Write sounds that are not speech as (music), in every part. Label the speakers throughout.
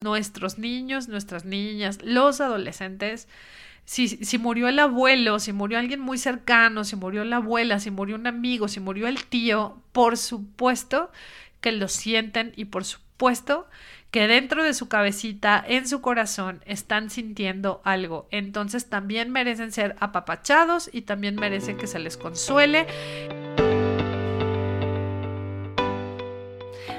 Speaker 1: nuestros niños, nuestras niñas, los adolescentes, si, si, murió el abuelo, si murió alguien muy cercano, si murió la abuela, si murió un amigo, si murió el tío, por supuesto que lo sienten y por supuesto que dentro de su cabecita, en su corazón, están sintiendo algo. Entonces también merecen ser apapachados y también merecen que se les consuele.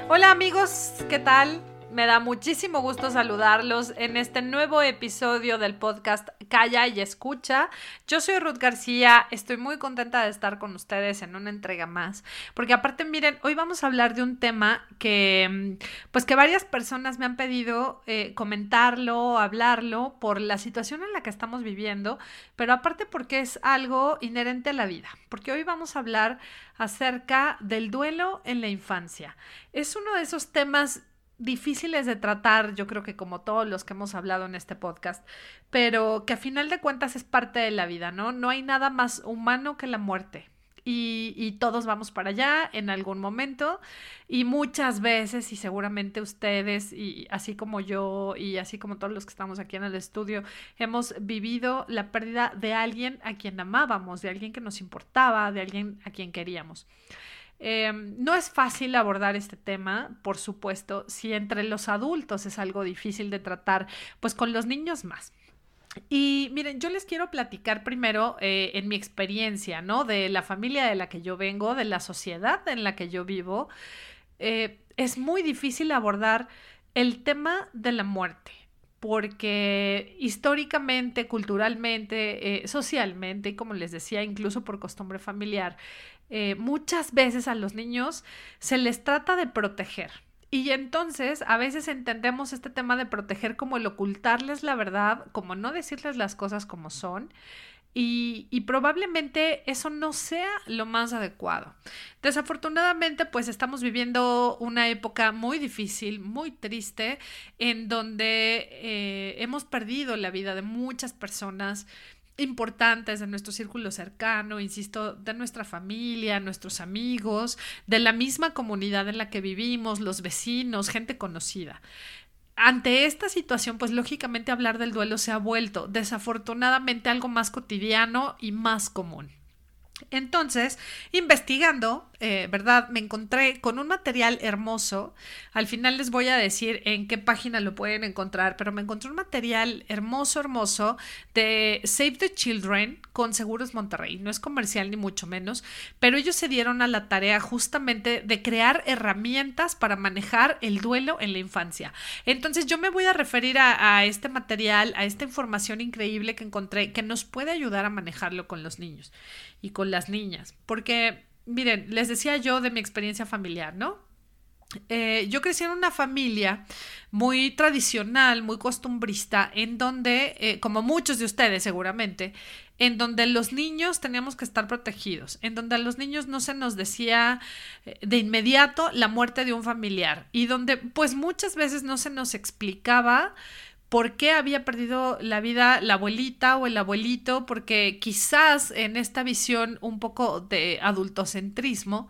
Speaker 1: Hola amigos, ¿qué tal? Me da muchísimo gusto saludarlos en este nuevo episodio del podcast Calla y Escucha. Yo soy Ruth García, estoy muy contenta de estar con ustedes en una entrega más, porque aparte miren, hoy vamos a hablar de un tema que pues que varias personas me han pedido eh, comentarlo, hablarlo por la situación en la que estamos viviendo, pero aparte porque es algo inherente a la vida, porque hoy vamos a hablar acerca del duelo en la infancia. Es uno de esos temas difíciles de tratar, yo creo que como todos los que hemos hablado en este podcast, pero que a final de cuentas es parte de la vida, ¿no? No hay nada más humano que la muerte. Y, todos vamos para allá en algún momento y muchas veces y seguramente ustedes y así como yo y así como todos los que estamos aquí en el estudio hemos vivido la pérdida de alguien a quien amábamos, de alguien que nos importaba, de alguien a quien queríamos. Em, no es fácil abordar este tema, por supuesto, si entre los adultos es algo difícil de tratar, pues con los niños más. Y miren, yo les quiero platicar primero eh, en mi experiencia, ¿no? De la familia de la que yo vengo, de la sociedad en la que yo vivo. Eh, es muy difícil abordar el tema de la muerte porque históricamente, culturalmente, eh, socialmente, y como les decía, incluso por costumbre familiar, eh, muchas veces a los niños se les trata de proteger. Y entonces a veces entendemos este tema de proteger como el ocultarles la verdad, como no decirles las cosas como son. Y, y, probablemente eso no sea lo más adecuado. Desafortunadamente, pues estamos viviendo una época muy difícil, muy triste, en donde eh, hemos perdido la vida de muchas personas importantes de nuestro círculo cercano, insisto, de nuestra familia, nuestros amigos, de la misma comunidad en la que vivimos, los vecinos, gente conocida. Ante esta situación, pues lógicamente hablar del duelo se ha vuelto desafortunadamente algo más cotidiano y más común. Entonces, investigando, eh, ¿verdad? Me encontré con un material hermoso. Al final les voy a decir en qué página lo pueden encontrar, pero me encontré un material hermoso, hermoso de Save the Children con Seguros Monterrey. No es comercial ni mucho menos, pero ellos se dieron a la tarea justamente de crear herramientas para manejar el duelo en la infancia. Entonces, yo me voy a referir a, a este material, a esta información increíble que encontré que nos puede ayudar a manejarlo con los niños y con las niñas. Porque, miren, les decía yo de mi experiencia familiar, ¿no? Eh, yo crecí en una familia muy tradicional, muy costumbrista, en donde, eh, como muchos de ustedes seguramente, en donde los niños teníamos que estar protegidos, en donde a los niños no se nos decía eh, de inmediato la muerte de un familiar y donde pues muchas veces no se nos explicaba por qué había perdido la vida la abuelita o el abuelito, porque quizás en esta visión un poco de adultocentrismo,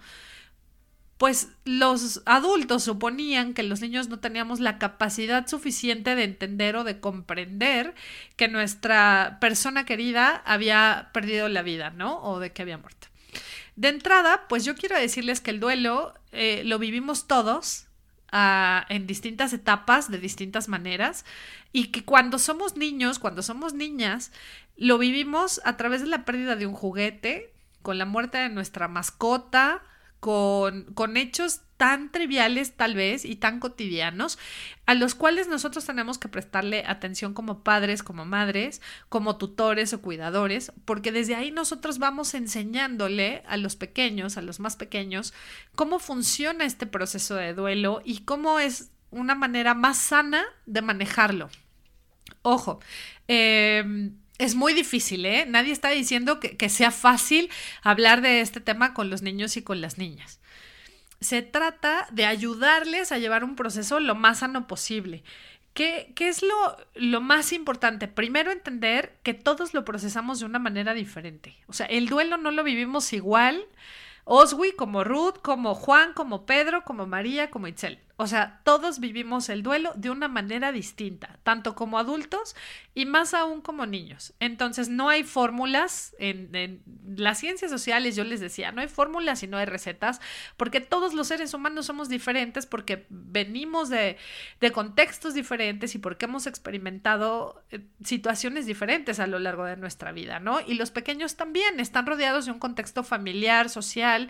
Speaker 1: pues los adultos suponían que los niños no teníamos la capacidad suficiente de entender o de comprender que nuestra persona querida había perdido la vida, ¿no? O de que había muerto. De entrada, pues yo quiero decirles que el duelo eh, lo vivimos todos, en distintas etapas, de distintas maneras, y que cuando somos niños, cuando somos niñas, lo vivimos a través de la pérdida de un juguete, con la muerte de nuestra mascota, con, con hechos tan triviales tal vez y tan cotidianos a los cuales nosotros tenemos que prestarle atención como padres, como madres, como tutores o cuidadores, porque desde ahí nosotros vamos enseñándole a los pequeños, a los más pequeños, cómo funciona este proceso de duelo y cómo es una manera más sana de manejarlo. Ojo, em, es muy difícil, ¿eh? Nadie está diciendo que, sea fácil hablar de este tema con los niños y con las niñas se trata de ayudarles a llevar un proceso lo más sano posible. ¿Qué, qué es lo, lo, más importante? Primero entender que todos lo procesamos de una manera diferente. O sea, el duelo no lo vivimos igual. Oswi como Ruth, como Juan, como Pedro, como María, como Itzel. O sea, todos vivimos el duelo de una manera distinta, tanto como adultos y más aún como niños. Entonces, no hay fórmulas en, las ciencias sociales, yo les decía, no hay fórmulas y no hay recetas, porque todos los seres humanos somos diferentes, porque venimos de, contextos diferentes y porque hemos experimentado eh, situaciones diferentes a lo largo de nuestra vida, ¿no? Y los pequeños también están rodeados de un contexto familiar, social,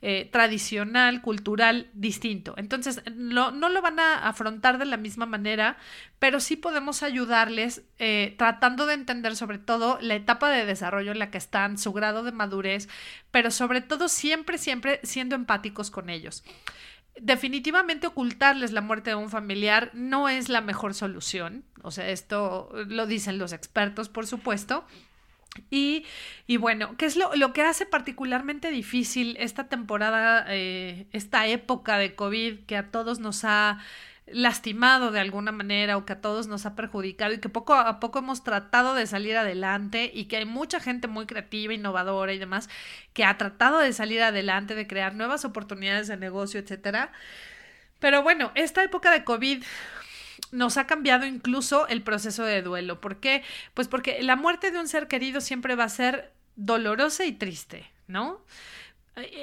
Speaker 1: eh, tradicional, cultural distinto. Entonces, no lo van a afrontar de la misma manera, pero sí podemos ayudarles eh, tratando de entender sobre todo la etapa de desarrollo en la que están, su grado de madurez, pero sobre todo siempre, siempre siendo empáticos con ellos. Definitivamente ocultarles la muerte de un familiar no es la mejor solución, o sea, esto lo dicen los expertos, por supuesto, y, bueno, ¿qué es lo, lo, que hace particularmente difícil esta temporada, eh, esta época de COVID que a todos nos ha lastimado de alguna manera o que a todos nos ha perjudicado y que poco a poco hemos tratado de salir adelante y que hay mucha gente muy creativa, innovadora y demás que ha tratado de salir adelante, de crear nuevas oportunidades de negocio, etcétera. Pero bueno, esta época de COVID nos ha cambiado incluso el proceso de duelo. ¿Por qué? Pues porque la muerte de un ser querido siempre va a ser dolorosa y triste, ¿no?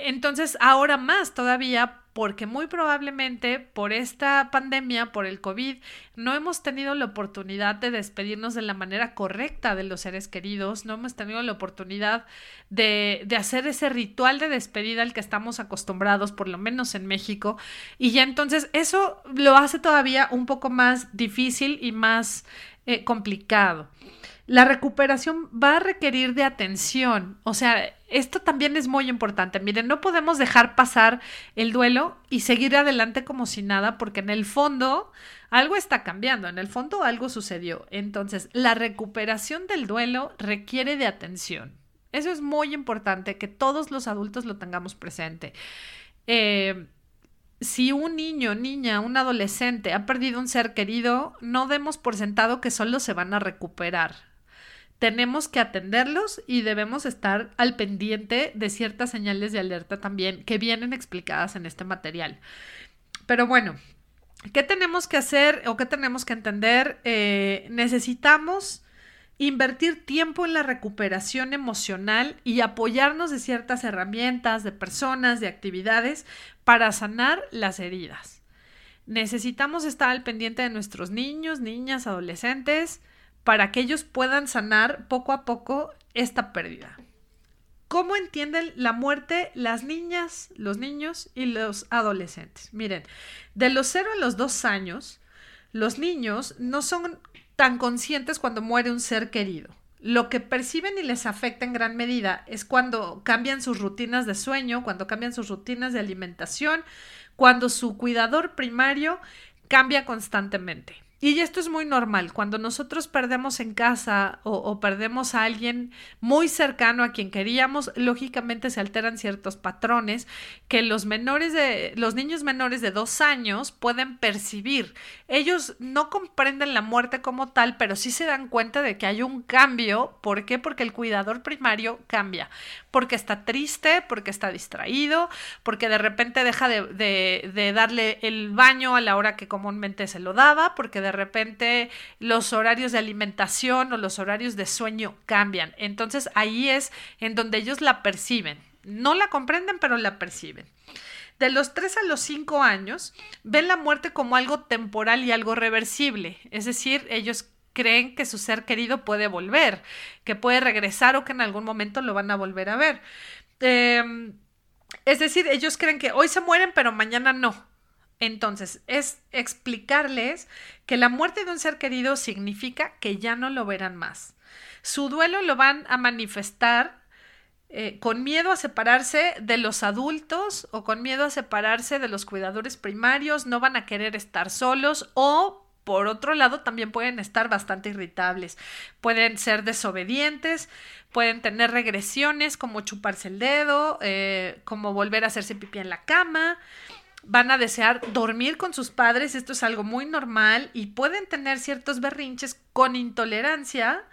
Speaker 1: Entonces, ahora más todavía, porque muy probablemente por esta pandemia, por el COVID, no hemos tenido la oportunidad de despedirnos de la manera correcta de los seres queridos, no hemos tenido la oportunidad de, de hacer ese ritual de despedida al que estamos acostumbrados, por lo menos en México, y ya entonces eso lo hace todavía un poco más difícil y más eh, complicado. La recuperación va a requerir de atención, o sea, esto también es muy importante. Miren, no podemos dejar pasar el duelo y seguir adelante como si nada, porque en el fondo algo está cambiando, en el fondo algo sucedió. Entonces, la recuperación del duelo requiere de atención. Eso es muy importante, que todos los adultos lo tengamos presente. Eh, si un niño, niña, un adolescente ha perdido un ser querido, no demos por sentado que solo se van a recuperar tenemos que atenderlos y debemos estar al pendiente de ciertas señales de alerta también que vienen explicadas en este material. Pero bueno, ¿qué tenemos que hacer o qué tenemos que entender? Eh, necesitamos invertir tiempo en la recuperación emocional y apoyarnos de ciertas herramientas, de personas, de actividades para sanar las heridas. Necesitamos estar al pendiente de nuestros niños, niñas, adolescentes, para que ellos puedan sanar poco a poco esta pérdida. ¿Cómo entienden la muerte las niñas, los niños y los adolescentes? Miren, de los 0 a los 2 años, los niños no son tan conscientes cuando muere un ser querido. Lo que perciben y les afecta en gran medida es cuando cambian sus rutinas de sueño, cuando cambian sus rutinas de alimentación, cuando su cuidador primario cambia constantemente. Y esto es muy normal. Cuando nosotros perdemos en casa o, perdemos a alguien muy cercano a quien queríamos, lógicamente se alteran ciertos patrones que los menores de, los niños menores de dos años pueden percibir. Ellos no comprenden la muerte como tal, pero sí se dan cuenta de que hay un cambio. ¿Por qué? Porque el cuidador primario cambia. Porque está triste, porque está distraído, porque de repente deja de, de, darle el baño a la hora que comúnmente se lo daba, porque de repente los horarios de alimentación o los horarios de sueño cambian. Entonces ahí es en donde ellos la perciben. No la comprenden, pero la perciben. De los 3 a los 5 años, ven la muerte como algo temporal y algo reversible. Es decir, ellos creen que su ser querido puede volver, que puede regresar o que en algún momento lo van a volver a ver. Em, es decir, ellos creen que hoy se mueren, pero mañana no. Entonces, es explicarles que la muerte de un ser querido significa que ya no lo verán más. Su duelo lo van a manifestar eh, con miedo a separarse de los adultos o con miedo a separarse de los cuidadores primarios, no van a querer estar solos o por otro lado, también pueden estar bastante irritables. Pueden ser desobedientes, pueden tener regresiones como chuparse el dedo, eh, como volver a hacerse pipí en la cama, van a desear dormir con sus padres, esto es algo muy normal y pueden tener ciertos berrinches con intolerancia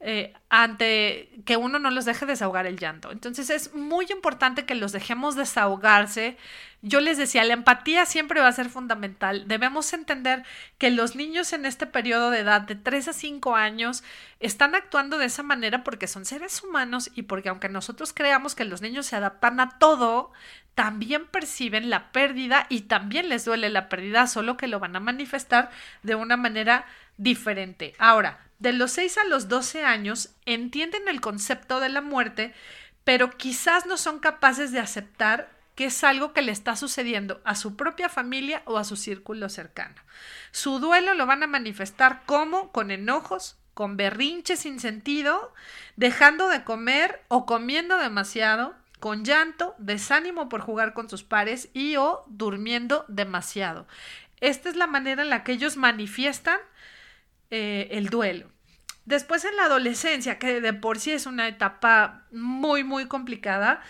Speaker 1: eh, ante que uno no los deje desahogar el llanto. Entonces es muy importante que los dejemos desahogarse. Yo les decía, la empatía siempre va a ser fundamental. Debemos entender que los niños en este periodo de edad de 3 a 5 años están actuando de esa manera porque son seres humanos y porque aunque nosotros creamos que los niños se adaptan a todo, también perciben la pérdida y también les duele la pérdida, solo que lo van a manifestar de una manera diferente. Ahora, de los 6 a los 12 años entienden el concepto de la muerte, pero quizás no son capaces de aceptar que es algo que le está sucediendo a su propia familia o a su círculo cercano. Su duelo lo van a manifestar como con enojos, con berrinches sin sentido, dejando de comer o comiendo demasiado, con llanto, desánimo por jugar con sus pares y o durmiendo demasiado. Esta es la manera en la que ellos manifiestan eh, el duelo. Después en la adolescencia, que de por sí es una etapa muy, muy complicada,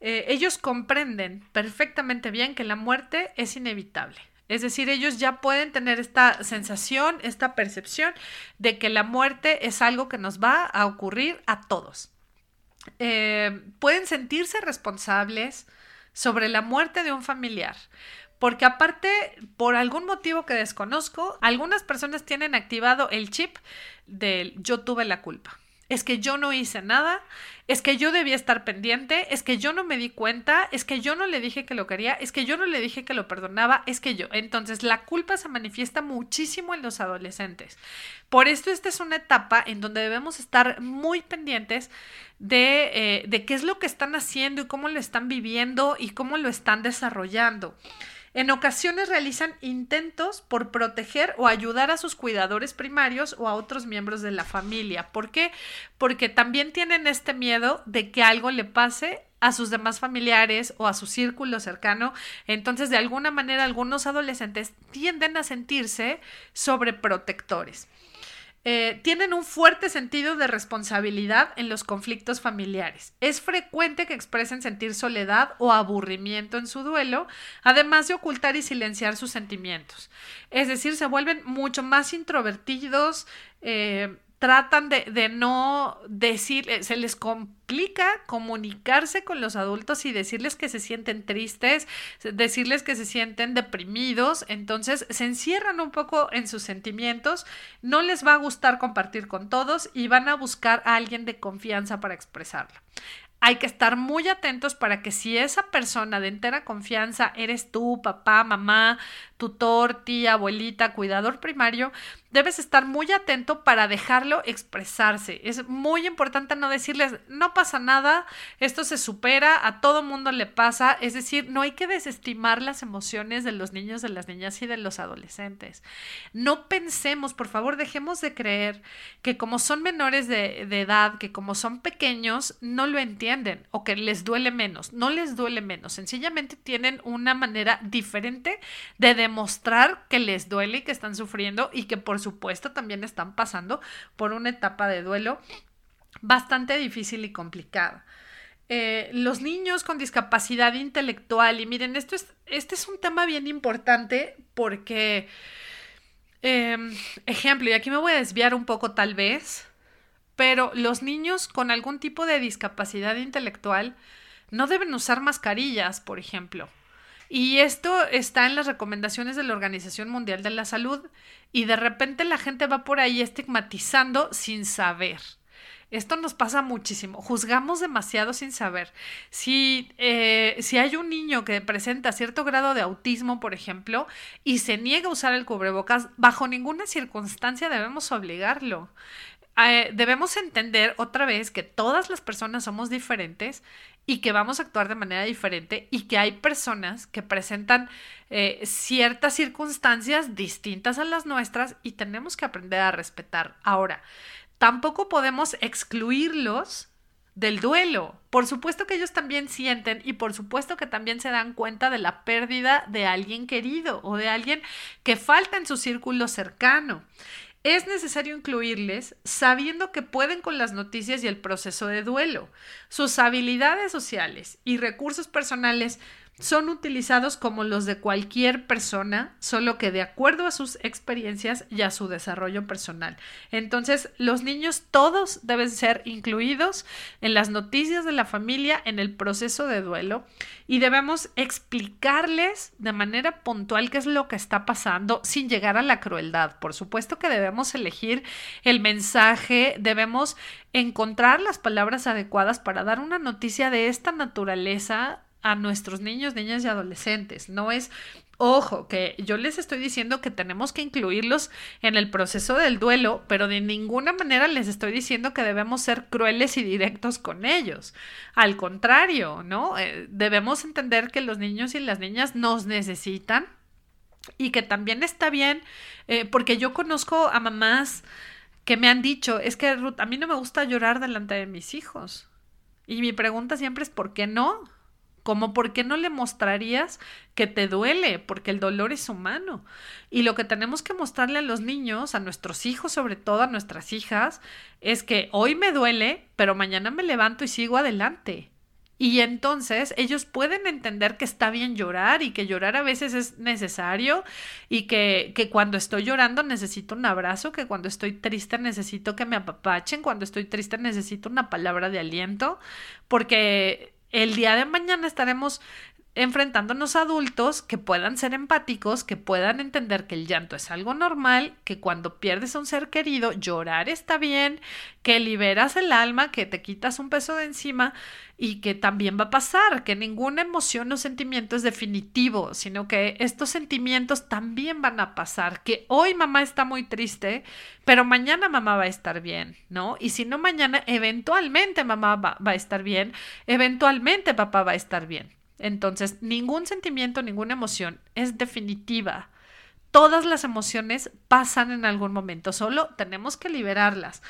Speaker 1: eh, ellos comprenden perfectamente bien que la muerte es inevitable. Es decir, ellos ya pueden tener esta sensación, esta percepción de que la muerte es algo que nos va a ocurrir a todos. Eh, pueden sentirse responsables sobre la muerte de un familiar. Porque aparte, por algún motivo que desconozco, algunas personas tienen activado el chip del yo tuve la culpa. Es que yo no hice nada, es que yo debía estar pendiente, es que yo no me di cuenta, es que yo no le dije que lo quería, es que yo no le dije que lo perdonaba, es que yo. Entonces la culpa se manifiesta muchísimo en los adolescentes. Por esto esta es una etapa en donde debemos estar muy pendientes de, eh, de qué es lo que están haciendo y cómo lo están viviendo y cómo lo están desarrollando. En ocasiones realizan intentos por proteger o ayudar a sus cuidadores primarios o a otros miembros de la familia. ¿Por qué? Porque también tienen este miedo de que algo le pase a sus demás familiares o a su círculo cercano. Entonces, de alguna manera, algunos adolescentes tienden a sentirse sobreprotectores. Eh, tienen un fuerte sentido de responsabilidad en los conflictos familiares. Es frecuente que expresen sentir soledad o aburrimiento en su duelo, además de ocultar y silenciar sus sentimientos. Es decir, se vuelven mucho más introvertidos, eh, tratan de, no decir, eh, se les complica comunicarse con los adultos y decirles que se sienten tristes, decirles que se sienten deprimidos, entonces se encierran un poco en sus sentimientos, no les va a gustar compartir con todos y van a buscar a alguien de confianza para expresarlo. Hay que estar muy atentos para que si esa persona de entera confianza eres tú, papá, mamá, tutor, tía, abuelita, cuidador primario, debes estar muy atento para dejarlo expresarse. Es muy importante no decirles, no pasa nada, esto se supera, a todo mundo le pasa. Es decir, no hay que desestimar las emociones de los niños, de las niñas y de los adolescentes. No pensemos, por favor, dejemos de creer que como son menores de, edad, que como son pequeños, no lo entienden o que les duele menos. No les duele menos, sencillamente tienen una manera diferente de demostrar mostrar que les duele y que están sufriendo y que por supuesto también están pasando por una etapa de duelo bastante difícil y complicada. Eh, los niños con discapacidad intelectual, y miren, esto es, este es un tema bien importante porque, em, ejemplo, y aquí me voy a desviar un poco tal vez, pero los niños con algún tipo de discapacidad intelectual no deben usar mascarillas, por ejemplo. Y esto está en las recomendaciones de la Organización Mundial de la Salud y de repente la gente va por ahí estigmatizando sin saber. Esto nos pasa muchísimo. Juzgamos demasiado sin saber. Si, eh, si hay un niño que presenta cierto grado de autismo, por ejemplo, y se niega a usar el cubrebocas, bajo ninguna circunstancia debemos obligarlo. Eh, debemos entender otra vez que todas las personas somos diferentes y que vamos a actuar de manera diferente y que hay personas que presentan eh, ciertas circunstancias distintas a las nuestras y tenemos que aprender a respetar. Ahora, tampoco podemos excluirlos del duelo. Por supuesto que ellos también sienten y por supuesto que también se dan cuenta de la pérdida de alguien querido o de alguien que falta en su círculo cercano es necesario incluirles sabiendo que pueden con las noticias y el proceso de duelo. Sus habilidades sociales y recursos personales son utilizados como los de cualquier persona, solo que de acuerdo a sus experiencias y a su desarrollo personal. Entonces, los niños todos deben ser incluidos en las noticias de la familia, en el proceso de duelo, y debemos explicarles de manera puntual qué es lo que está pasando sin llegar a la crueldad. Por supuesto que debemos elegir el mensaje, debemos encontrar las palabras adecuadas para dar una noticia de esta naturaleza a nuestros niños, niñas y adolescentes. No es, ojo, que yo les estoy diciendo que tenemos que incluirlos en el proceso del duelo, pero de ninguna manera les estoy diciendo que debemos ser crueles y directos con ellos. Al contrario, ¿no? Eh, debemos entender que los niños y las niñas nos necesitan y que también está bien, eh, porque yo conozco a mamás que me han dicho, es que Ruth, a mí no me gusta llorar delante de mis hijos. Y mi pregunta siempre es, ¿por qué no? Como por qué no le mostrarías que te duele, porque el dolor es humano. Y lo que tenemos que mostrarle a los niños, a nuestros hijos, sobre todo a nuestras hijas, es que hoy me duele, pero mañana me levanto y sigo adelante. Y entonces ellos pueden entender que está bien llorar y que llorar a veces es necesario y que, que, cuando estoy llorando necesito un abrazo, que cuando estoy triste necesito que me apapachen, cuando estoy triste necesito una palabra de aliento, porque el día de mañana estaremos enfrentándonos a adultos que puedan ser empáticos, que puedan entender que el llanto es algo normal, que cuando pierdes a un ser querido, llorar está bien, que liberas el alma, que te quitas un peso de encima y que también va a pasar, que ninguna emoción o sentimiento es definitivo, sino que estos sentimientos también van a pasar, que hoy mamá está muy triste, pero mañana mamá va a estar bien, ¿no? Y si no mañana, eventualmente mamá va, va a estar bien, eventualmente papá va a estar bien. Entonces, ningún sentimiento, ninguna emoción es definitiva. Todas las emociones pasan en algún momento, solo tenemos que liberarlas.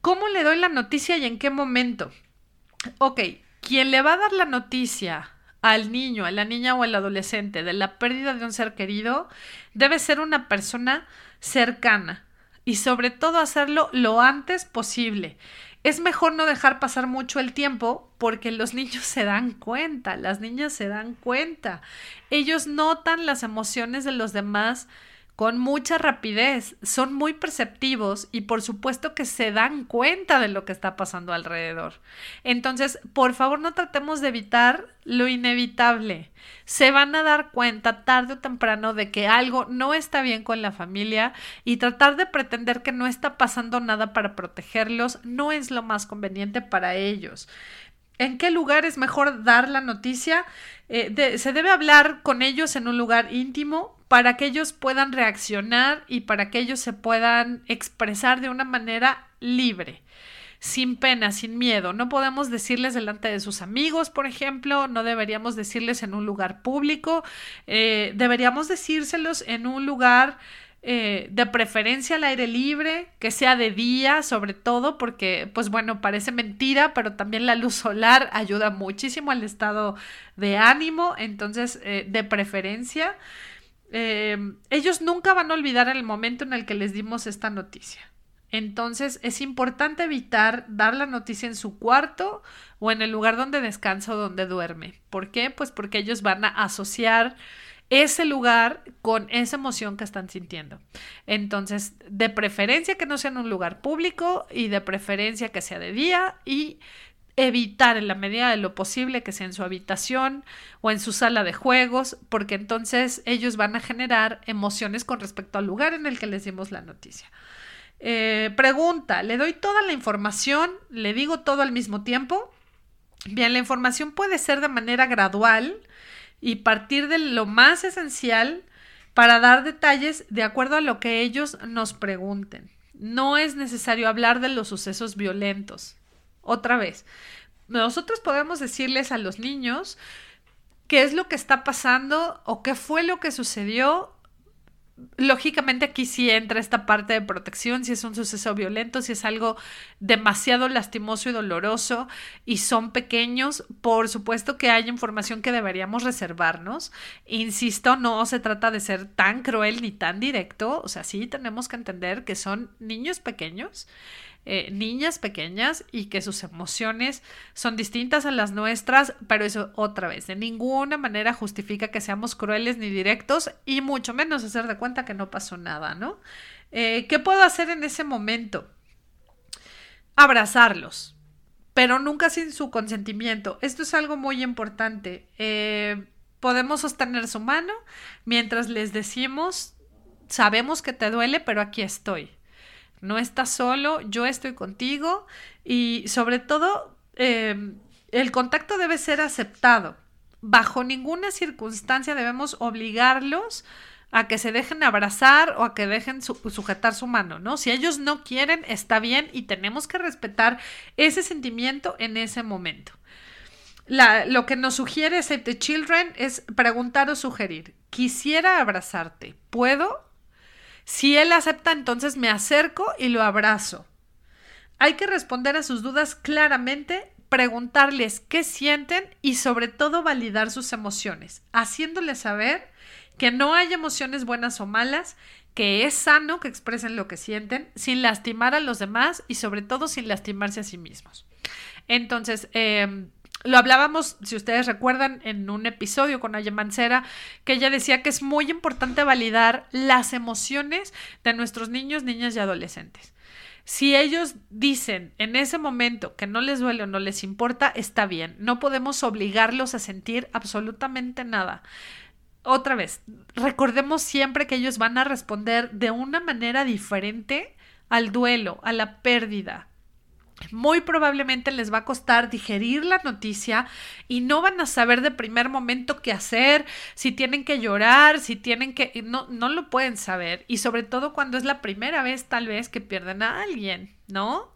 Speaker 1: ¿Cómo le doy la noticia y en qué momento? Ok, quien le va a dar la noticia al niño, a la niña o al adolescente de la pérdida de un ser querido debe ser una persona cercana y sobre todo hacerlo lo antes posible es mejor no dejar pasar mucho el tiempo porque los niños se dan cuenta, las niñas se dan cuenta. Ellos notan las emociones de los demás con mucha rapidez, son muy perceptivos y por supuesto que se dan cuenta de lo que está pasando alrededor. Entonces, por favor, no tratemos de evitar lo inevitable. Se van a dar cuenta tarde o temprano de que algo no está bien con la familia y tratar de pretender que no está pasando nada para protegerlos no es lo más conveniente para ellos. ¿En qué lugar es mejor dar la noticia? Eh, se debe hablar con ellos en un lugar íntimo, para que ellos puedan reaccionar y para que ellos se puedan expresar de una manera libre, sin pena, sin miedo. No podemos decirles delante de sus amigos, por ejemplo, no deberíamos decirles en un lugar público, eh, deberíamos decírselos en un lugar eh, de preferencia al aire libre, que sea de día sobre todo, porque pues bueno, parece mentira, pero también la luz solar (laughs) ayuda muchísimo al estado de ánimo, entonces eh, de preferencia. Em, ellos nunca van a olvidar el momento en el que les dimos esta noticia. Entonces es importante evitar dar la noticia en su cuarto o en el lugar donde descansa o donde duerme. ¿Por qué? Pues porque ellos van a asociar ese lugar con esa emoción que están sintiendo. Entonces, de preferencia que no sea en un lugar público y de preferencia que sea de día y evitar en la medida de lo posible que sea en su habitación o en su sala de juegos, porque entonces ellos van a generar emociones con respecto al lugar en el que les dimos la noticia. Eh, pregunta, ¿le doy toda la información? ¿Le digo todo al mismo tiempo? Bien, la información puede ser de manera gradual y partir de lo más esencial para dar detalles de acuerdo a lo que ellos nos pregunten. No es necesario hablar de los sucesos violentos. Otra vez, nosotros podemos decirles a los niños qué es lo que está pasando o qué fue lo que sucedió. Lógicamente aquí sí entra esta parte de protección, si es un suceso violento, si es algo demasiado lastimoso y doloroso y son pequeños, por supuesto que hay información que deberíamos reservarnos. Insisto, no se trata de ser tan cruel ni tan directo, o sea, sí tenemos que entender que son niños pequeños eh, niñas pequeñas y que sus emociones son distintas a las nuestras, pero eso otra vez, de ninguna manera justifica que seamos crueles ni directos y mucho menos hacer de cuenta que no pasó nada, ¿no? Eh, ¿Qué puedo hacer en ese momento? Abrazarlos, pero nunca sin su consentimiento. Esto es algo muy importante. Eh, podemos sostener su mano mientras les decimos, sabemos que te duele, pero aquí estoy. No estás solo, yo estoy contigo y sobre todo em, el contacto debe ser aceptado. Bajo ninguna circunstancia debemos obligarlos a que se dejen abrazar o a que dejen sujetar su mano, ¿no? Si ellos no quieren, está bien y tenemos que respetar ese sentimiento en ese momento. lo que nos sugiere Save the Children es preguntar o sugerir, quisiera abrazarte, ¿puedo? Si él acepta, entonces me acerco y lo abrazo. Hay que responder a sus dudas claramente, preguntarles qué sienten y sobre todo validar sus emociones, haciéndoles saber que no hay emociones buenas o malas, que es sano que expresen lo que sienten sin lastimar a los demás y sobre todo sin lastimarse a sí mismos. Entonces, eh, lo hablábamos, si ustedes recuerdan, en un episodio con Aya Mancera, que ella decía que es muy importante validar las emociones de nuestros niños, niñas y adolescentes. Si ellos dicen en ese momento que no les duele o no les importa, está bien. No podemos obligarlos a sentir absolutamente nada. Otra vez, recordemos siempre que ellos van a responder de una manera diferente al duelo, a la pérdida, muy probablemente les va a costar digerir la noticia y no van a saber de primer momento qué hacer, si tienen que llorar, si tienen que... No, no lo pueden saber. Y sobre todo cuando es la primera vez tal vez que pierden a alguien, ¿no?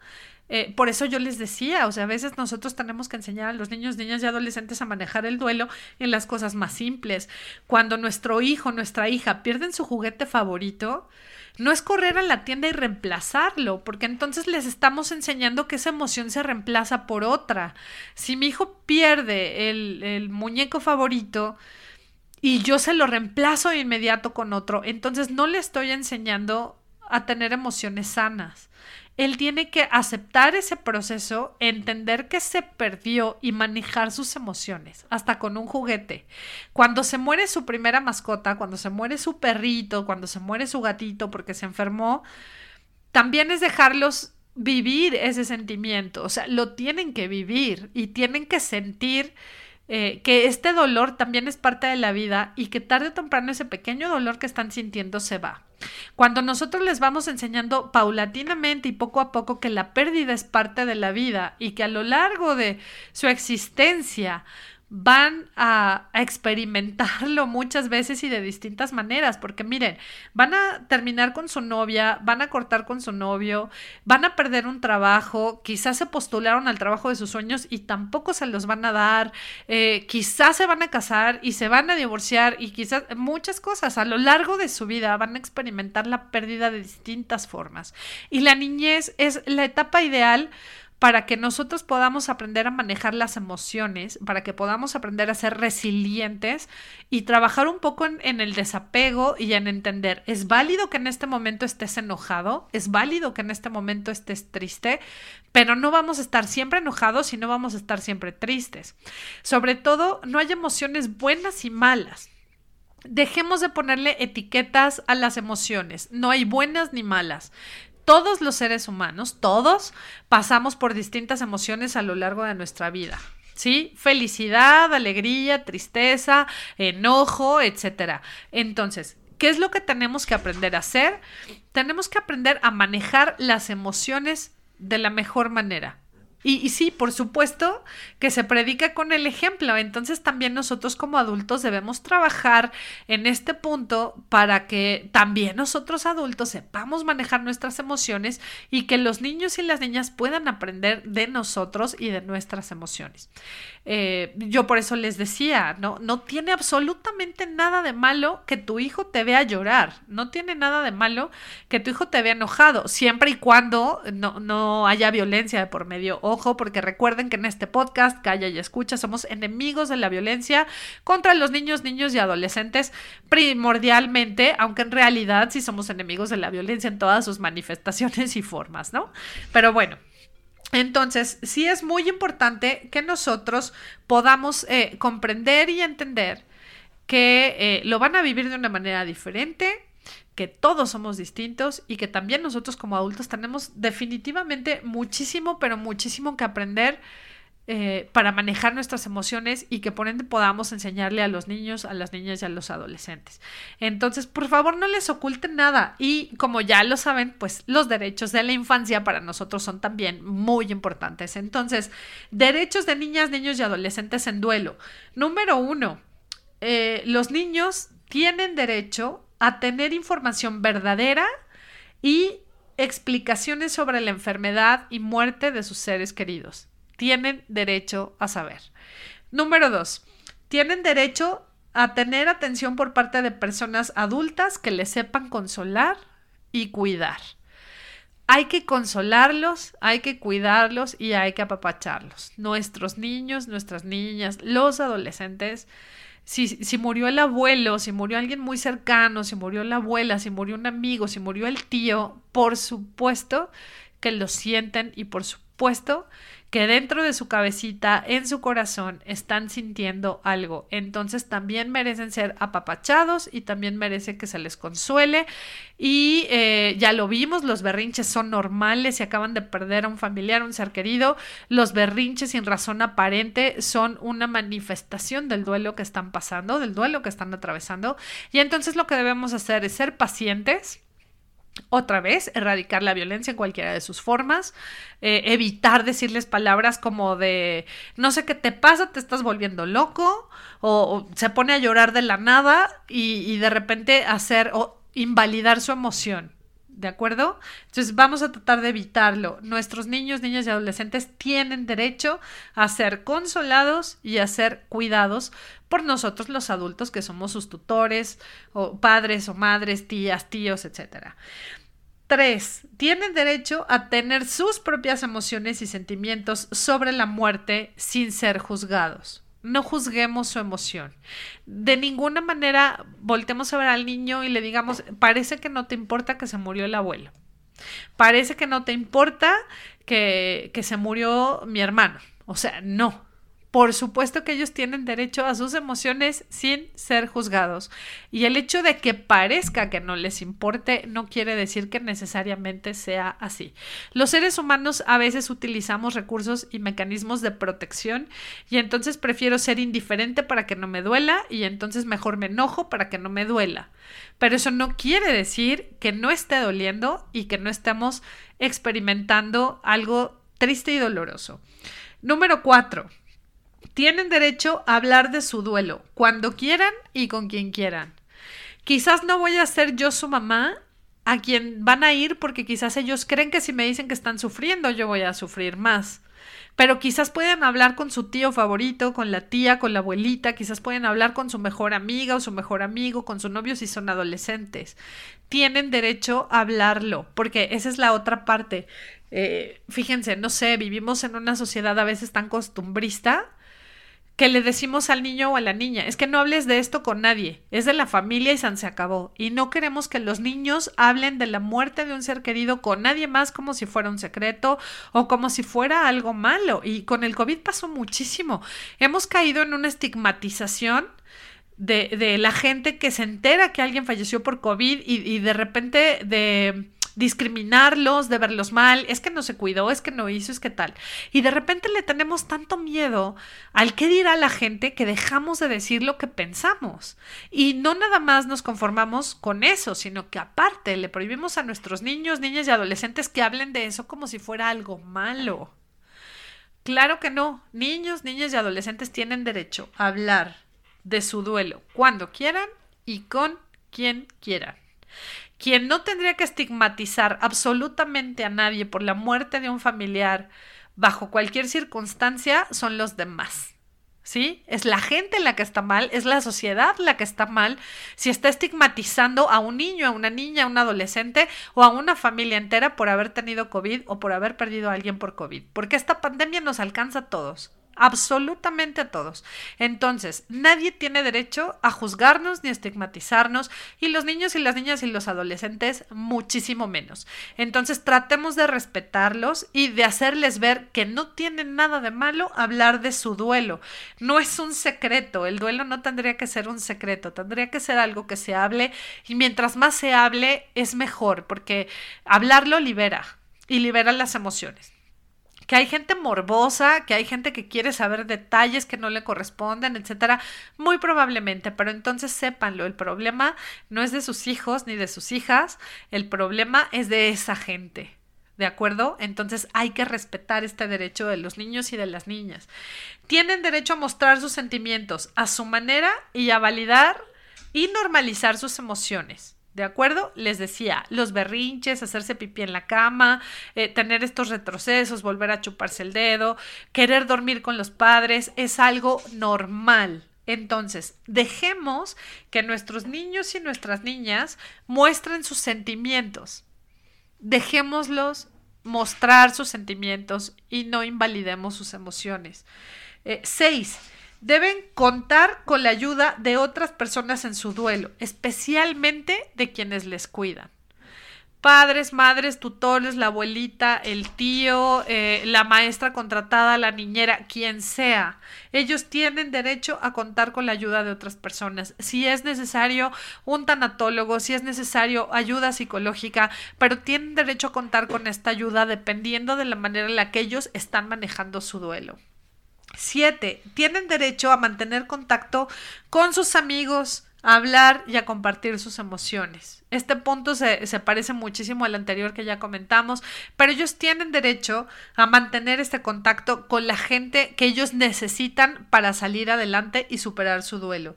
Speaker 1: Eh, por eso yo les decía, o sea, a veces nosotros tenemos que enseñar a los niños, niñas y adolescentes a manejar el duelo en las cosas más simples. Cuando nuestro hijo, nuestra hija pierden su juguete favorito, no es correr a la tienda y reemplazarlo, porque entonces les estamos enseñando que esa emoción se reemplaza por otra. Si mi hijo pierde el, el muñeco favorito, y yo se lo reemplazo de inmediato con otro, entonces no le estoy enseñando a tener emociones sanas él tiene que aceptar ese proceso, entender que se perdió y manejar sus emociones, hasta con un juguete. Cuando se muere su primera mascota, cuando se muere su perrito, cuando se muere su gatito porque se enfermó, también es dejarlos vivir ese sentimiento, o sea, lo tienen que vivir y tienen que sentir eh, que este dolor también es parte de la vida y que tarde o temprano ese pequeño dolor que están sintiendo se va. Cuando nosotros les vamos enseñando paulatinamente y poco a poco que la pérdida es parte de la vida y que a lo largo de su existencia van a, experimentarlo muchas veces y de distintas maneras, porque miren, van a terminar con su novia, van a cortar con su novio, van a perder un trabajo, quizás se postularon al trabajo de sus sueños y tampoco se los van a dar, eh, quizás se van a casar y se van a divorciar y quizás muchas cosas a lo largo de su vida van a experimentar la pérdida de distintas formas. Y la niñez es la etapa ideal para que nosotros podamos aprender a manejar las emociones, para que podamos aprender a ser resilientes y trabajar un poco en, el desapego y en entender, es válido que en este momento estés enojado, es válido que en este momento estés triste, pero no vamos a estar siempre enojados y no vamos a estar siempre tristes. Sobre todo, no hay emociones buenas y malas. Dejemos de ponerle etiquetas a las emociones. No hay buenas ni malas todos los seres humanos, todos, pasamos por distintas emociones a lo largo de nuestra vida. ¿Sí? Felicidad, alegría, tristeza, enojo, etcétera. Entonces, ¿qué es lo que tenemos que aprender a hacer? Tenemos que aprender a manejar las emociones de la mejor manera. Y, sí, por supuesto que se predica con el ejemplo. Entonces también nosotros como adultos debemos trabajar en este punto para que también nosotros adultos sepamos manejar nuestras emociones y que los niños y las niñas puedan aprender de nosotros y de nuestras emociones. Eh, yo por eso les decía, ¿no? no tiene absolutamente nada de malo que tu hijo te vea llorar. No tiene nada de malo que tu hijo te vea enojado, siempre y cuando no, no haya violencia de por medio ojo, porque recuerden que en este podcast, Calla y Escucha, somos enemigos de la violencia contra los niños, niños y adolescentes primordialmente, aunque en realidad sí somos enemigos de la violencia en todas sus manifestaciones y formas, ¿no? Pero bueno. Entonces, sí es muy importante que nosotros podamos eh, comprender y entender que eh, lo van a vivir de una manera diferente, que todos somos distintos y que también nosotros como adultos tenemos definitivamente muchísimo, pero muchísimo que aprender eh, para manejar nuestras emociones y que por ende podamos enseñarle a los niños, a las niñas y a los adolescentes. Entonces, por favor, no les oculten nada. Y como ya lo saben, pues los derechos de la infancia para nosotros son también muy importantes. Entonces, derechos de niñas, niños y adolescentes en duelo. Número uno, eh, los niños tienen derecho a tener información verdadera y explicaciones sobre la enfermedad y muerte de sus seres queridos. Tienen derecho a saber. Número dos, tienen derecho a tener atención por parte de personas adultas que les sepan consolar y cuidar. Hay que consolarlos, hay que cuidarlos y hay que apapacharlos. Nuestros niños, nuestras niñas, los adolescentes si, si murió el abuelo, si murió alguien muy cercano, si murió la abuela, si murió un amigo, si murió el tío, por supuesto que lo sienten y por supuesto que dentro de su cabecita, en su corazón, están sintiendo algo. Entonces también merecen ser apapachados y también merecen que se les consuele. Y eh, ya lo vimos, los berrinches son normales si acaban de perder a un familiar, un ser querido. Los berrinches sin razón aparente son una manifestación del duelo que están pasando, del duelo que están atravesando. Y entonces lo que debemos hacer es ser pacientes otra vez, erradicar la violencia en cualquiera de sus formas, eh, evitar decirles palabras como de, no sé qué te pasa, te estás volviendo loco, o, se pone a llorar de la nada y, y de repente hacer o invalidar su emoción. ¿De acuerdo? Entonces vamos a tratar de evitarlo. Nuestros niños, niñas y adolescentes tienen derecho a ser consolados y a ser cuidados por nosotros los adultos que somos sus tutores o padres o madres, tías, tíos, etc. Tres, tienen derecho a tener sus propias emociones y sentimientos sobre la muerte sin ser juzgados no juzguemos su emoción. De ninguna manera voltemos a ver al niño y le digamos, parece que no te importa que se murió el abuelo. Parece que no te importa que, que se murió mi hermano. O sea, no. Por supuesto que ellos tienen derecho a sus emociones sin ser juzgados. Y el hecho de que parezca que no les importe no quiere decir que necesariamente sea así. Los seres humanos a veces utilizamos recursos y mecanismos de protección y entonces prefiero ser indiferente para que no me duela y entonces mejor me enojo para que no me duela. Pero eso no quiere decir que no esté doliendo y que no estemos experimentando algo triste y doloroso. Número cuatro tienen derecho a hablar de su duelo cuando quieran y con quien quieran. Quizás no voy a ser yo su mamá a quien van a ir porque quizás ellos creen que si me dicen que están sufriendo yo voy a sufrir más. Pero quizás pueden hablar con su tío favorito, con la tía, con la abuelita, quizás pueden hablar con su mejor amiga o su mejor amigo, con su novio si son adolescentes. Tienen derecho a hablarlo, porque esa es la otra parte. Eh, fíjense, no sé, vivimos en una sociedad a veces tan costumbrista que le decimos al niño o a la niña, es que no hables de esto con nadie, es de la familia y se acabó. Y no queremos que los niños hablen de la muerte de un ser querido con nadie más como si fuera un secreto o como si fuera algo malo. Y con el COVID pasó muchísimo. Hemos caído en una estigmatización de, la gente que se entera que alguien falleció por COVID y de repente de discriminarlos, de verlos mal, es que no se cuidó, es que no hizo, es que tal. Y de repente le tenemos tanto miedo al qué dirá la gente que dejamos de decir lo que pensamos. Y no nada más nos conformamos con eso, sino que aparte le prohibimos a nuestros niños, niñas y adolescentes que hablen de eso como si fuera algo malo. Claro que no. Niños, niñas y adolescentes tienen derecho a hablar de su duelo cuando quieran y con quien quieran. Quien no tendría que estigmatizar absolutamente a nadie por la muerte de un familiar bajo cualquier circunstancia son los demás. ¿sí? Es la gente la que está mal, es la sociedad la que está mal, si está estigmatizando a un niño, a una niña, a un adolescente o a una familia entera por haber tenido COVID o por haber perdido a alguien por COVID, porque esta pandemia nos alcanza a todos absolutamente a todos. Entonces, nadie tiene derecho a juzgarnos ni estigmatizarnos y los niños y las niñas y los adolescentes muchísimo menos. Entonces, tratemos de respetarlos y de hacerles ver que no tienen nada de malo hablar de su duelo. No es un secreto, el duelo no tendría que ser un secreto, tendría que ser algo que se hable y mientras más se hable es mejor porque hablarlo libera y libera las emociones que hay gente morbosa, que hay gente que quiere saber detalles que no le corresponden, etcétera, muy probablemente, pero entonces sépanlo, el problema no es de sus hijos ni de sus hijas, el problema es de esa gente. ¿De acuerdo? Entonces hay que respetar este derecho de los niños y de las niñas. Tienen derecho a mostrar sus sentimientos a su manera y a validar y normalizar sus emociones. ¿De acuerdo? Les decía, los berrinches, hacerse pipí en la cama, eh, tener estos retrocesos, volver a chuparse el dedo, querer dormir con los padres, es algo normal. Entonces, dejemos que nuestros niños y nuestras niñas muestren sus sentimientos. Dejémoslos mostrar sus sentimientos y no invalidemos sus emociones. Eh, seis, deben contar con la ayuda de otras personas en su duelo, especialmente de quienes les cuidan. Padres, madres, tutores, la abuelita, el tío, eh, la maestra contratada, la niñera, quien sea. Ellos tienen derecho a contar con la ayuda de otras personas. Si es necesario un tanatólogo, si es necesario ayuda psicológica, pero tienen derecho a contar con esta ayuda dependiendo de la manera en la que ellos están manejando su duelo. Siete, tienen derecho a mantener contacto con sus amigos, a hablar y a compartir sus emociones. Este punto se, se, parece muchísimo al anterior que ya comentamos, pero ellos tienen derecho a mantener este contacto con la gente que ellos necesitan para salir adelante y superar su duelo.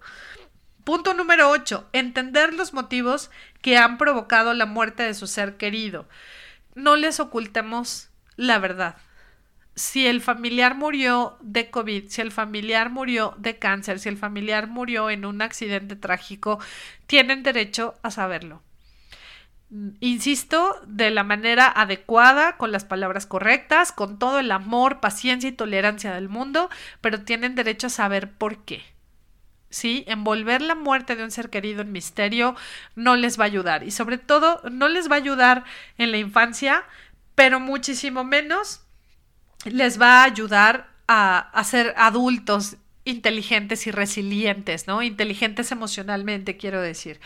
Speaker 1: Punto número 8. Entender los motivos que han provocado la muerte de su ser querido. No les ocultemos la verdad si el familiar murió de COVID, si el familiar murió de cáncer, si el familiar murió en un accidente trágico, tienen derecho a saberlo. Insisto, de la manera adecuada, con las palabras correctas, con todo el amor, paciencia y tolerancia del mundo, pero tienen derecho a saber por qué. ¿sí? Envolver la muerte de un ser querido en misterio no les va a ayudar y sobre todo no les va a ayudar en la infancia, pero muchísimo menos les va a ayudar a, ser adultos inteligentes y resilientes, ¿no? Inteligentes emocionalmente, quiero decir.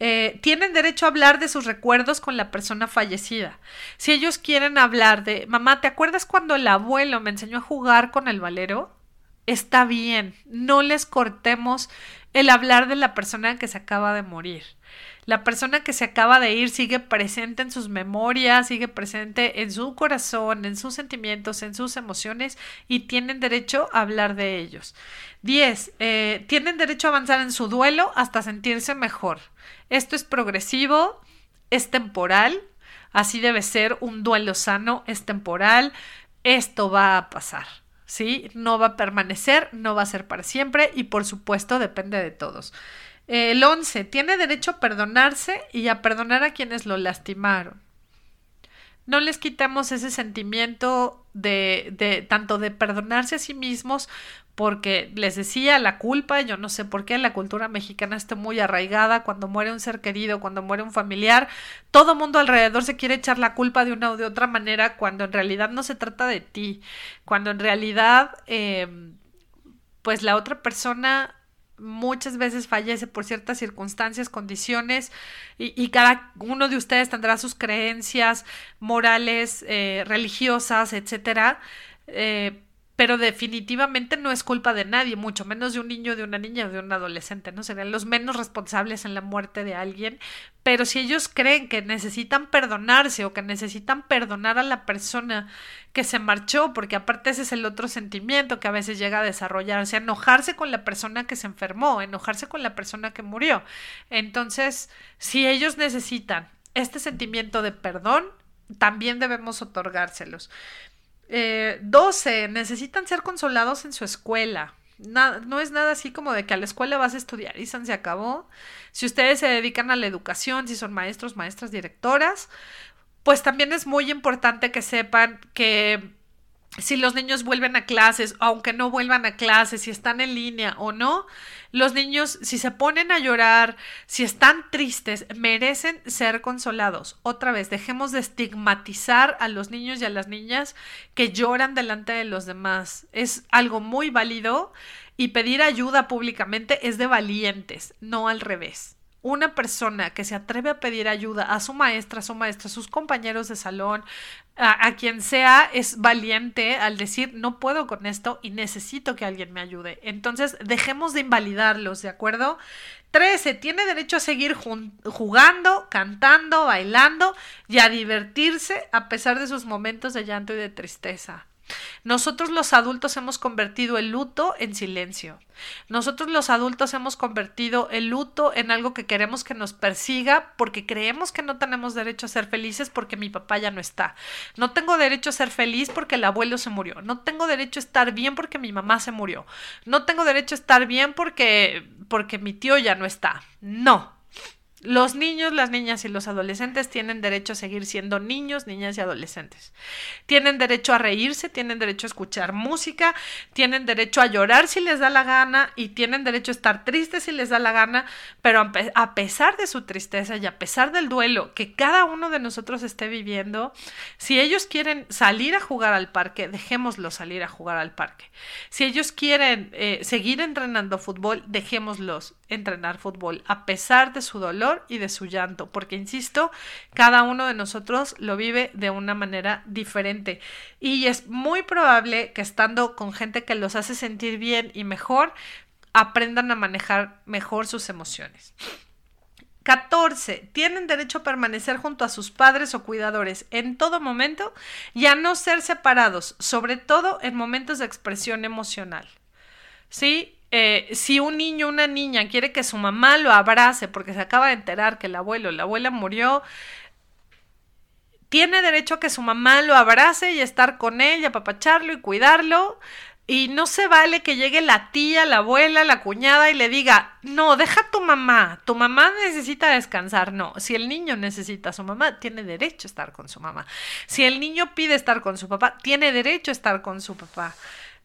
Speaker 1: Eh, tienen derecho a hablar de sus recuerdos con la persona fallecida. Si ellos quieren hablar de, mamá, ¿te acuerdas cuando el abuelo me enseñó a jugar con el valero? Está bien, no les cortemos el hablar de la persona que se acaba de morir. La persona que se acaba de ir sigue presente en sus memorias, sigue presente en su corazón, en sus sentimientos, en sus emociones y tienen derecho a hablar de ellos. 10. Eh, tienen derecho a avanzar en su duelo hasta sentirse mejor. Esto es progresivo, es temporal, así debe ser un duelo sano, es temporal, esto va a pasar. ¿Sí? No va a permanecer, no va a ser para siempre y por supuesto depende de todos. El 11. Tiene derecho a perdonarse y a perdonar a quienes lo lastimaron. No les quitamos ese sentimiento de, de tanto de perdonarse a sí mismos porque les decía la culpa, yo no sé por qué la cultura mexicana está muy arraigada, cuando muere un ser querido, cuando muere un familiar, todo mundo alrededor se quiere echar la culpa de una o de otra manera, cuando en realidad no se trata de ti, cuando en realidad eh, pues la otra persona muchas veces fallece por ciertas circunstancias, condiciones, y, cada uno de ustedes tendrá sus creencias morales, eh, religiosas, etcétera. Eh, pero definitivamente no es culpa de nadie, mucho menos de un niño, de una niña o de un adolescente, ¿no? Serían los menos responsables en la muerte de alguien, pero si ellos creen que necesitan perdonarse o que necesitan perdonar a la persona que se marchó, porque aparte ese es el otro sentimiento que a veces llega a desarrollarse, enojarse con la persona que se enfermó, enojarse con la persona que murió. Entonces, si ellos necesitan este sentimiento de perdón, también debemos otorgárselos. Eh, 12. Necesitan ser consolados en su escuela. no es nada así como de que a la escuela vas a estudiar y se acabó. Si ustedes se dedican a la educación, si son maestros, maestras, directoras, pues también es muy importante que sepan que si los niños vuelven a clases, aunque no vuelvan a clases, si están en línea o no, los niños, si se ponen a llorar, si están tristes, merecen ser consolados. Otra vez, dejemos de estigmatizar a los niños y a las niñas que lloran delante de los demás. Es algo muy válido y pedir ayuda públicamente es de valientes, no al revés una persona que se atreve a pedir ayuda a su maestra, a su maestra, a sus compañeros de salón, a, quien sea, es valiente al decir no puedo con esto y necesito que alguien me ayude. Entonces, dejemos de invalidarlos, ¿de acuerdo? 13. Tiene derecho a seguir jugando, cantando, bailando y a divertirse a pesar de sus momentos de llanto y de tristeza. Nosotros los adultos hemos convertido el luto en silencio. Nosotros los adultos hemos convertido el luto en algo que queremos que nos persiga porque creemos que no tenemos derecho a ser felices porque mi papá ya no está. No tengo derecho a ser feliz porque el abuelo se murió. No tengo derecho a estar bien porque mi mamá se murió. No tengo derecho a estar bien porque porque mi tío ya no está. No, los niños, las niñas y los adolescentes tienen derecho a seguir siendo niños, niñas y adolescentes. Tienen derecho a reírse, tienen derecho a escuchar música, tienen derecho a llorar si les da la gana y tienen derecho a estar tristes si les da la gana, pero a pesar de su tristeza y a pesar del duelo que cada uno de nosotros esté viviendo, si ellos quieren salir a jugar al parque, dejémoslos salir a jugar al parque. Si ellos quieren eh, seguir entrenando fútbol, dejémoslos entrenar fútbol a pesar de su dolor y de su llanto, porque insisto, cada uno de nosotros lo vive de una manera diferente y es muy probable que estando con gente que los hace sentir bien y mejor, aprendan a manejar mejor sus emociones. 14. Tienen derecho a permanecer junto a sus padres o cuidadores en todo momento y a no ser separados, sobre todo en momentos de expresión emocional. ¿Sí? Eh, si un niño o una niña quiere que su mamá lo abrace porque se acaba de enterar que el abuelo o la abuela murió, tiene derecho a que su mamá lo abrace y estar con él, apapacharlo y cuidarlo. Y no se vale que llegue la tía, la abuela, la cuñada y le diga, no, deja a tu mamá, tu mamá necesita descansar. No, si el niño necesita a su mamá, tiene derecho a estar con su mamá. Si el niño pide estar con su papá, tiene derecho a estar con su papá.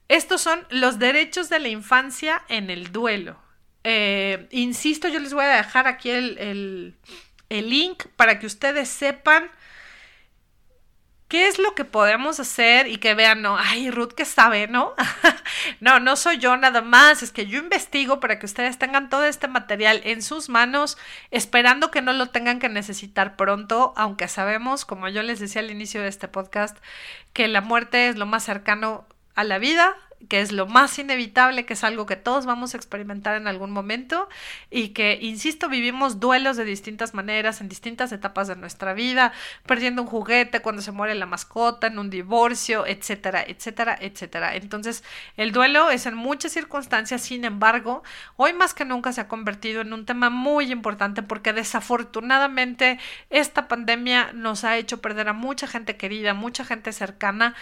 Speaker 1: Estos son los derechos de la infancia en el duelo. Eh, insisto, yo les voy a dejar aquí el, link para que ustedes sepan qué es lo que podemos hacer y que vean, no, ay, Ruth que sabe, ¿no? (laughs) no, no soy yo nada más, es que yo investigo para que ustedes tengan todo este material en sus manos, esperando que no lo tengan que necesitar pronto, aunque sabemos, como yo les decía al inicio de este podcast, que la muerte es lo más cercano a la vida, que es lo más inevitable, que es algo que todos vamos a experimentar en algún momento y que, insisto, vivimos duelos de distintas maneras, en distintas etapas de nuestra vida, perdiendo un juguete, cuando se muere la mascota, en un divorcio, etcétera, etcétera, etcétera. Entonces, el duelo es en muchas circunstancias, sin embargo, hoy más que nunca se ha convertido en un tema muy importante porque desafortunadamente esta pandemia nos ha hecho perder a mucha gente querida, mucha gente cercana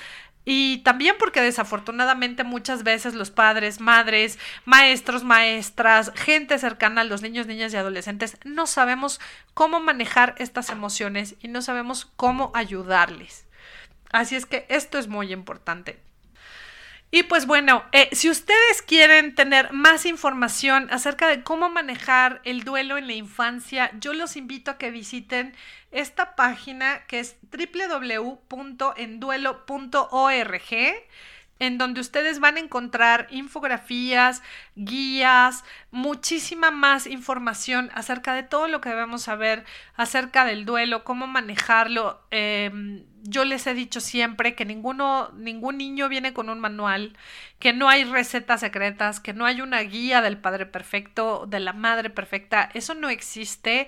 Speaker 1: y también porque desafortunadamente muchas veces los padres, madres, maestros, maestras, gente cercana a los niños, niñas y adolescentes no sabemos cómo manejar estas emociones y no sabemos cómo ayudarles. Así es que esto es muy importante. Y pues bueno, eh, si ustedes quieren tener más información acerca de cómo manejar el duelo en la infancia, yo los invito a que visiten esta página que es www.enduelo.org en donde ustedes van a encontrar infografías, guías, muchísima más información acerca de todo lo que debemos saber acerca del duelo, cómo manejarlo. Em, yo les he dicho siempre que ninguno, ningún niño viene con un manual, que no hay recetas secretas, que no hay una guía del padre perfecto, de la madre perfecta. Eso no existe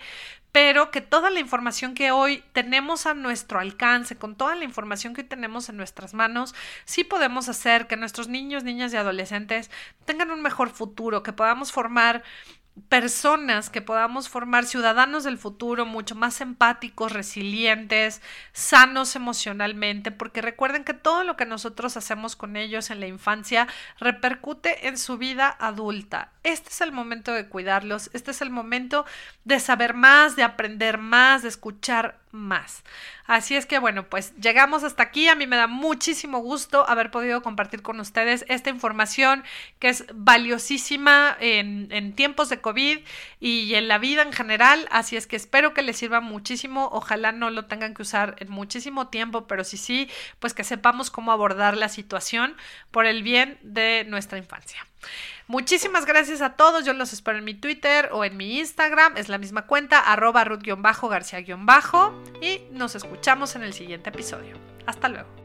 Speaker 1: pero que toda la información que hoy tenemos a nuestro alcance, con toda la información que hoy tenemos en nuestras manos, sí podemos hacer que nuestros niños, niñas y adolescentes tengan un mejor futuro, que podamos formar personas que podamos formar ciudadanos del futuro mucho más empáticos, resilientes, sanos emocionalmente, porque recuerden que todo lo que nosotros hacemos con ellos en la infancia repercute en su vida adulta. Este es el momento de cuidarlos, este es el momento de saber más, de aprender más, de escuchar más. Así es que bueno, pues llegamos hasta aquí. A mí me da muchísimo gusto haber podido compartir con ustedes esta información que es valiosísima en, tiempos de COVID y en la vida en general. Así es que espero que les sirva muchísimo. Ojalá no lo tengan que usar en muchísimo tiempo, pero sí, sí, pues que sepamos cómo abordar la situación por el bien de nuestra infancia. Muchísimas gracias a todos. Yo los espero en mi Twitter o en mi Instagram. Es la misma cuenta, arroba ruth-garcía- y nos escuchamos en el siguiente episodio. Hasta luego.